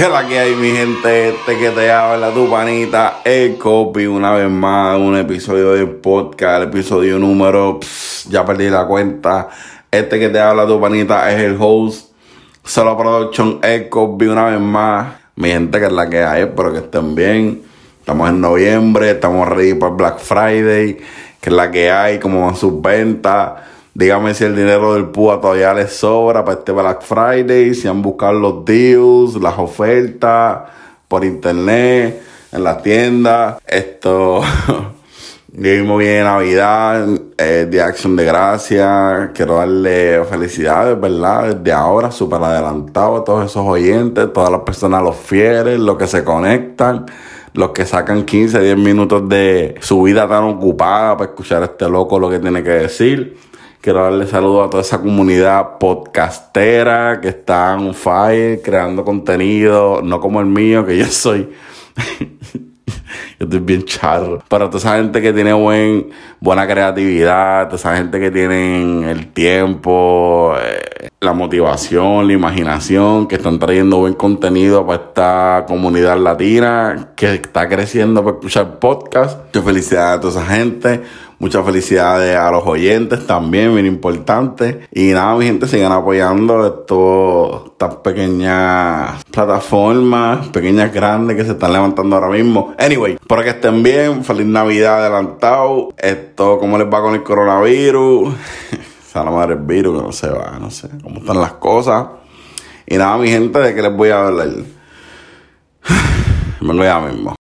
Que la que hay, mi gente, este que te habla tu panita, el copy, una vez más, un episodio de podcast, el episodio número, ya perdí la cuenta. Este que te habla tu panita es el host, Solo Production, el copy, una vez más. Mi gente, que es la que hay, espero que estén bien. Estamos en noviembre, estamos ready para Black Friday, que es la que hay, como van sus ventas Dígame si el dinero del PUA todavía les sobra para este Black Friday, si han buscado los deals, las ofertas por internet, en las tiendas. Esto, vivimos bien Navidad, eh, de Acción de Gracia. Quiero darle felicidades, ¿verdad? Desde ahora, súper adelantado a todos esos oyentes, todas las personas, los fieles, los que se conectan los que sacan 15, 10 minutos de su vida tan ocupada para escuchar a este loco lo que tiene que decir. Quiero darle saludos a toda esa comunidad podcastera que está en fire, creando contenido, no como el mío, que yo soy. yo estoy bien charro. Para toda esa gente que tiene buen, buena creatividad, toda esa gente que tiene el tiempo, eh, la motivación, la imaginación, que están trayendo buen contenido para esta comunidad latina, que está creciendo para escuchar podcast. Muchas felicidades a toda esa gente. Muchas felicidades a los oyentes también, bien importante. Y nada, mi gente, sigan apoyando esto, estas pequeñas plataformas, pequeñas grandes que se están levantando ahora mismo. Anyway, para que estén bien, feliz Navidad adelantado. Esto, ¿cómo les va con el coronavirus? la madre el virus que no se va, no sé cómo están las cosas. Y nada, mi gente, ¿de qué les voy a hablar? Vengo ya mismo.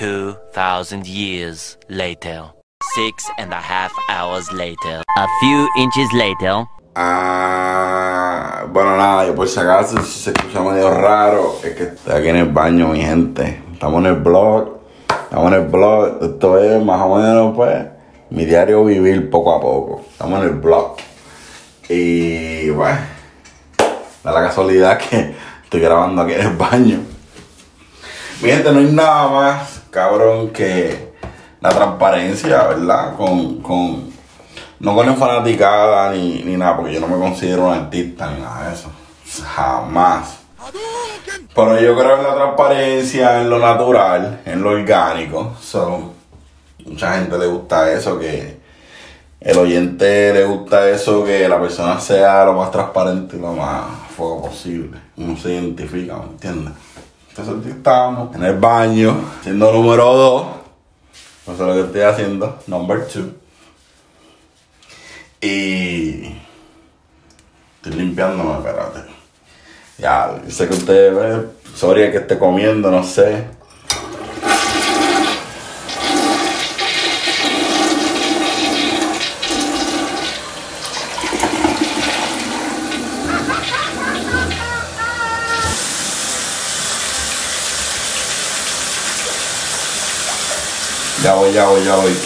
Thousand years later. Six and a half hours later. A few inches later. Ah, bueno, nada, yo por si acaso, si se escucha medio raro, es que estoy aquí en el baño, mi gente. Estamos en el blog, estamos en el blog. Esto es más o menos, pues, mi diario vivir poco a poco. Estamos en el blog. Y, bueno, da la casualidad que estoy grabando aquí en el baño. Mi gente, no hay nada más cabrón, que la transparencia, ¿verdad? Con, con no con la fanaticada ni, ni nada, porque yo no me considero un artista ni nada de eso. Jamás. Pero yo creo en la transparencia, en lo natural, en lo orgánico. So, mucha gente le gusta eso, que el oyente le gusta eso, que la persona sea lo más transparente y lo más fuego posible. Uno se identifica, ¿me entiendes? Entonces estamos en el baño, siendo número 2. No sé lo que estoy haciendo, number 2. Y estoy limpiándome, espérate. Ya, sé que ustedes ven, sorry que esté comiendo, no sé. Ya voy, ya voy, ya voy.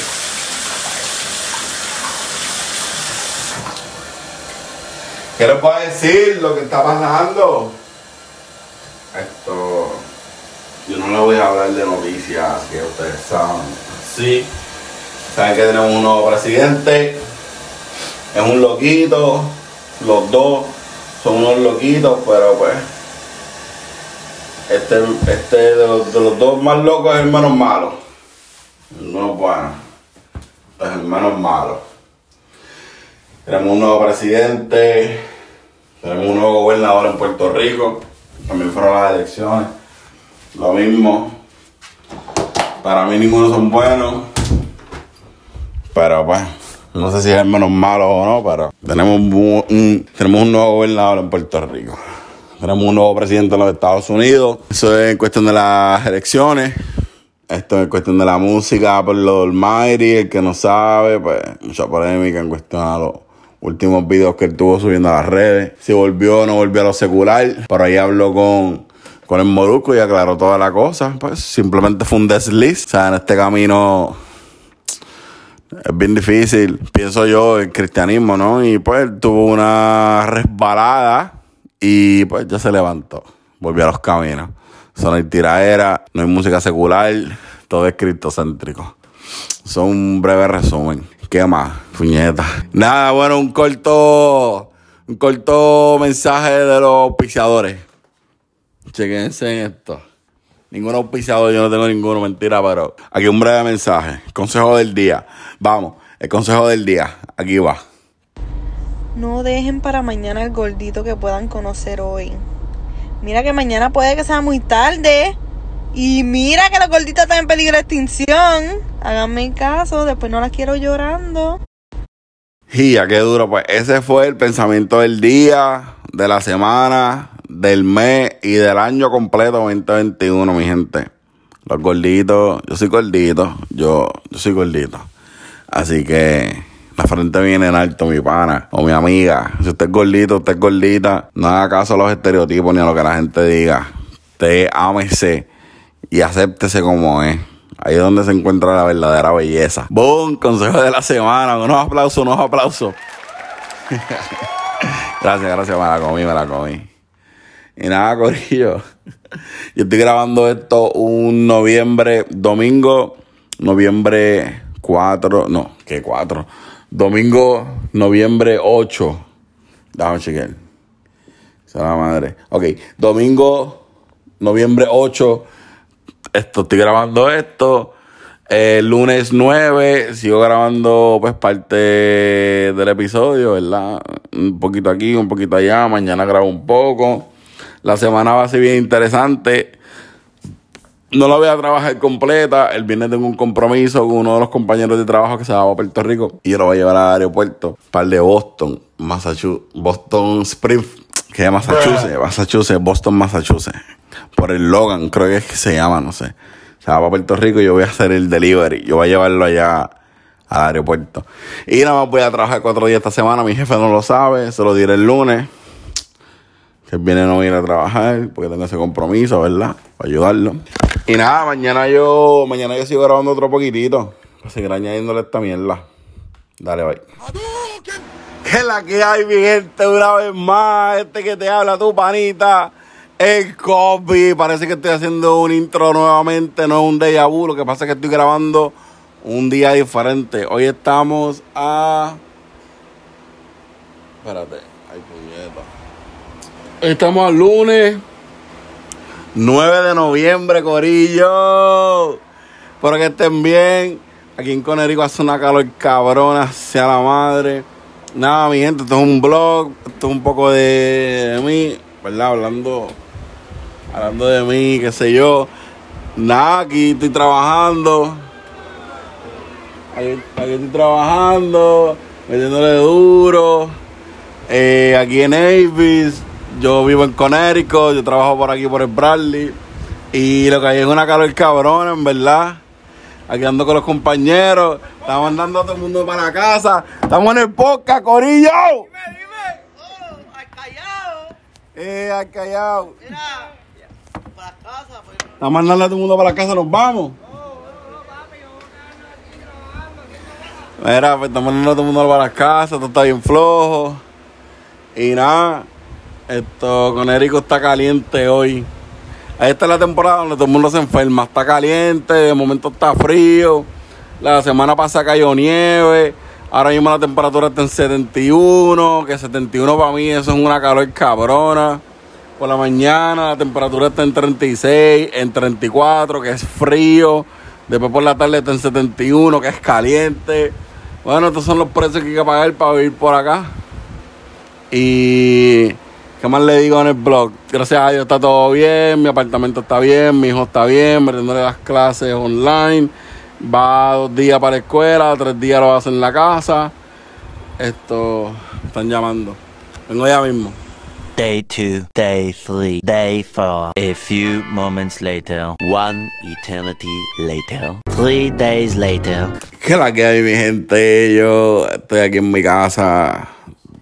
¿Qué les puedo decir lo que está pasando? Esto. Yo no le voy a hablar de noticias que ustedes saben. Sí. Saben que tenemos un nuevo presidente. Es un loquito. Los dos son unos loquitos, pero pues. Este, este de los, de los dos más locos es el menos malo. No bueno. Es el menos malo. Tenemos un nuevo presidente. Tenemos un nuevo gobernador en Puerto Rico. También fueron las elecciones. Lo mismo. Para mí ninguno son buenos. Pero pues, no sé si es el menos malo o no, pero tenemos un, tenemos un nuevo gobernador en Puerto Rico. Tenemos un nuevo presidente en los Estados Unidos. Eso es en cuestión de las elecciones. Esto es cuestión de la música por lo Almighty, el que no sabe, pues mucha polémica en cuestión a los últimos videos que él tuvo subiendo a las redes. Si volvió o no volvió a lo secular. Por ahí habló con, con el Moruco y aclaró toda la cosa. Pues simplemente fue un desliz. O sea, en este camino es bien difícil, pienso yo, el cristianismo, ¿no? Y pues tuvo una resbalada y pues ya se levantó. Volvió a los caminos. Eso no hay tiraera, no hay música secular, todo es criptocéntrico. Son un breve resumen. ¿Qué más? Puñeta. Nada, bueno, un corto un corto mensaje de los auspiciadores. Chequense en esto. Ningún auspiciador, yo no tengo ninguno, mentira, pero aquí un breve mensaje. Consejo del día. Vamos, el consejo del día. Aquí va. No dejen para mañana el gordito que puedan conocer hoy. Mira que mañana puede que sea muy tarde. Y mira que los gorditos están en peligro de extinción. Háganme caso, después no las quiero llorando. Ya, qué duro. Pues ese fue el pensamiento del día, de la semana, del mes y del año completo 2021, mi gente. Los gorditos, yo soy gordito, yo, yo soy gordito. Así que la frente viene en alto, mi pana o mi amiga. Si usted es gordito, usted es gordita, no haga caso a los estereotipos ni a lo que la gente diga. Usted ámese y acéptese como es. Ahí es donde se encuentra la verdadera belleza. ¡Boom! Consejo de la semana. Unos aplausos, unos aplausos. gracias, gracias. Me la comí, me la comí. Y nada, Corillo. Yo estoy grabando esto un noviembre, domingo, noviembre 4, no, ¿qué 4? Domingo, noviembre 8. Déjame chequear. Esa la madre. Ok, domingo, noviembre 8 esto, estoy grabando esto. El lunes 9 sigo grabando pues parte del episodio, ¿verdad? Un poquito aquí, un poquito allá. Mañana grabo un poco. La semana va a ser bien interesante. No la voy a trabajar completa. El viernes tengo un compromiso con uno de los compañeros de trabajo que se va a Puerto Rico. Y yo lo voy a llevar al aeropuerto. Par de Boston, Massachusetts. Boston Spring, que es Massachusetts. Massachusetts, Boston, Massachusetts por el Logan, creo que es que se llama, no sé. Se va para Puerto Rico y yo voy a hacer el delivery. Yo voy a llevarlo allá al aeropuerto. Y nada más voy a trabajar cuatro días esta semana. Mi jefe no lo sabe, se lo diré el lunes. Que viene no ir a trabajar porque tengo ese compromiso, ¿verdad? Para ayudarlo. Y nada, mañana yo, mañana yo sigo grabando otro poquitito. Para seguir añadiéndole esta mierda. Dale, bye. Que la que hay, mi gente, una vez más. Este que te habla, tu panita. El copy, parece que estoy haciendo un intro nuevamente, no es un déjà vu, lo que pasa es que estoy grabando un día diferente. Hoy estamos a... Espérate, ay puñeta. Estamos al lunes 9 de noviembre, Corillo. Espero que estén bien. Aquí en Conérico hace una calor cabrona, sea la madre. Nada, mi gente, esto es un blog, esto es un poco de mí, ¿verdad? Hablando hablando de mí, qué sé yo. Nada, aquí estoy trabajando. Aquí, estoy trabajando, metiéndole duro. Eh, aquí en Avis, yo vivo en Connecticut, yo trabajo por aquí por el Bradley. Y lo que hay es una calor cabrona, en verdad. Aquí ando con los compañeros. Estamos andando a todo el mundo para la casa. Estamos en el podcast, Corillo. Dime, dime. Oh, al callado. Eh, al callado. Mira. A mandarle a todo el mundo para la casa, nos vamos. Mira, pues estamos mandando a todo el mundo para la casa, todo está bien flojo. Y nada, esto con Erico está caliente hoy. Esta es la temporada donde todo el mundo se enferma. Está caliente, de momento está frío. La semana pasada cayó nieve. Ahora mismo la temperatura está en 71. Que 71 para mí eso es una calor cabrona. Por la mañana la temperatura está en 36, en 34, que es frío. Después por la tarde está en 71, que es caliente. Bueno, estos son los precios que hay que pagar para vivir por acá. Y ¿qué más le digo en el blog? Gracias a Dios está todo bien, mi apartamento está bien, mi hijo está bien, metiéndole las clases online. Va dos días para la escuela, tres días lo hacer en la casa. Esto, están llamando. Vengo ya mismo. Day 2, Day 3, Day 4. A few moments later, one eternity later, three days later. ¿Qué la que hay, mi gente? Yo estoy aquí en mi casa.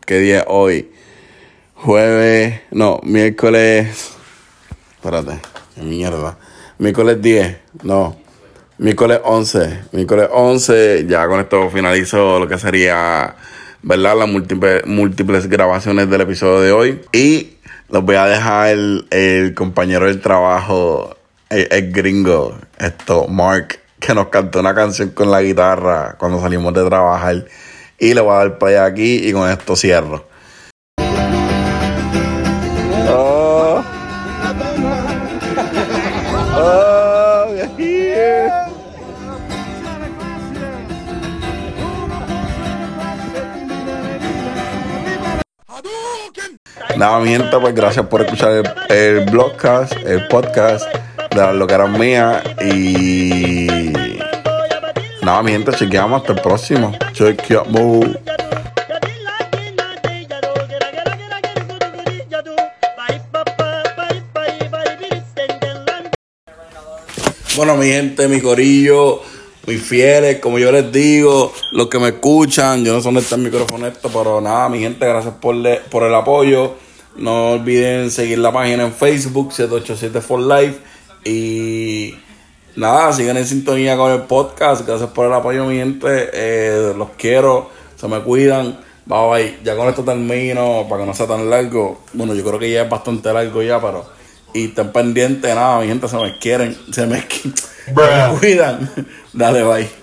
¿Qué día es hoy? Jueves, no, miércoles. Espérate, qué mierda. Miércoles 10, no. Miércoles 11. Miércoles 11, ya con esto finalizo lo que sería ¿verdad? Las múltiples, grabaciones del episodio de hoy. Y los voy a dejar el, el compañero del trabajo, el, gringo, esto, Mark, que nos cantó una canción con la guitarra cuando salimos de trabajar. Y le voy a dar play aquí y con esto cierro. Nada, mi gente, pues gracias por escuchar el, el blogcast, el podcast de las loqueras mías. Y nada, mi gente, chequeamos hasta el próximo. Chequeamos. Bueno, mi gente, mi corillo, mis fieles, como yo les digo, los que me escuchan, yo no sé dónde está el micrófono esto, pero nada, mi gente, gracias por, le- por el apoyo. No olviden seguir la página en Facebook, 787 for Life. Y nada, sigan en sintonía con el podcast. Gracias por el apoyo, mi gente. Eh, los quiero, se me cuidan. Bye bye. Ya con esto termino, para que no sea tan largo. Bueno, yo creo que ya es bastante largo ya, pero. Y estén pendientes, nada, mi gente, se me quieren, se me, se me cuidan. Dale, bye.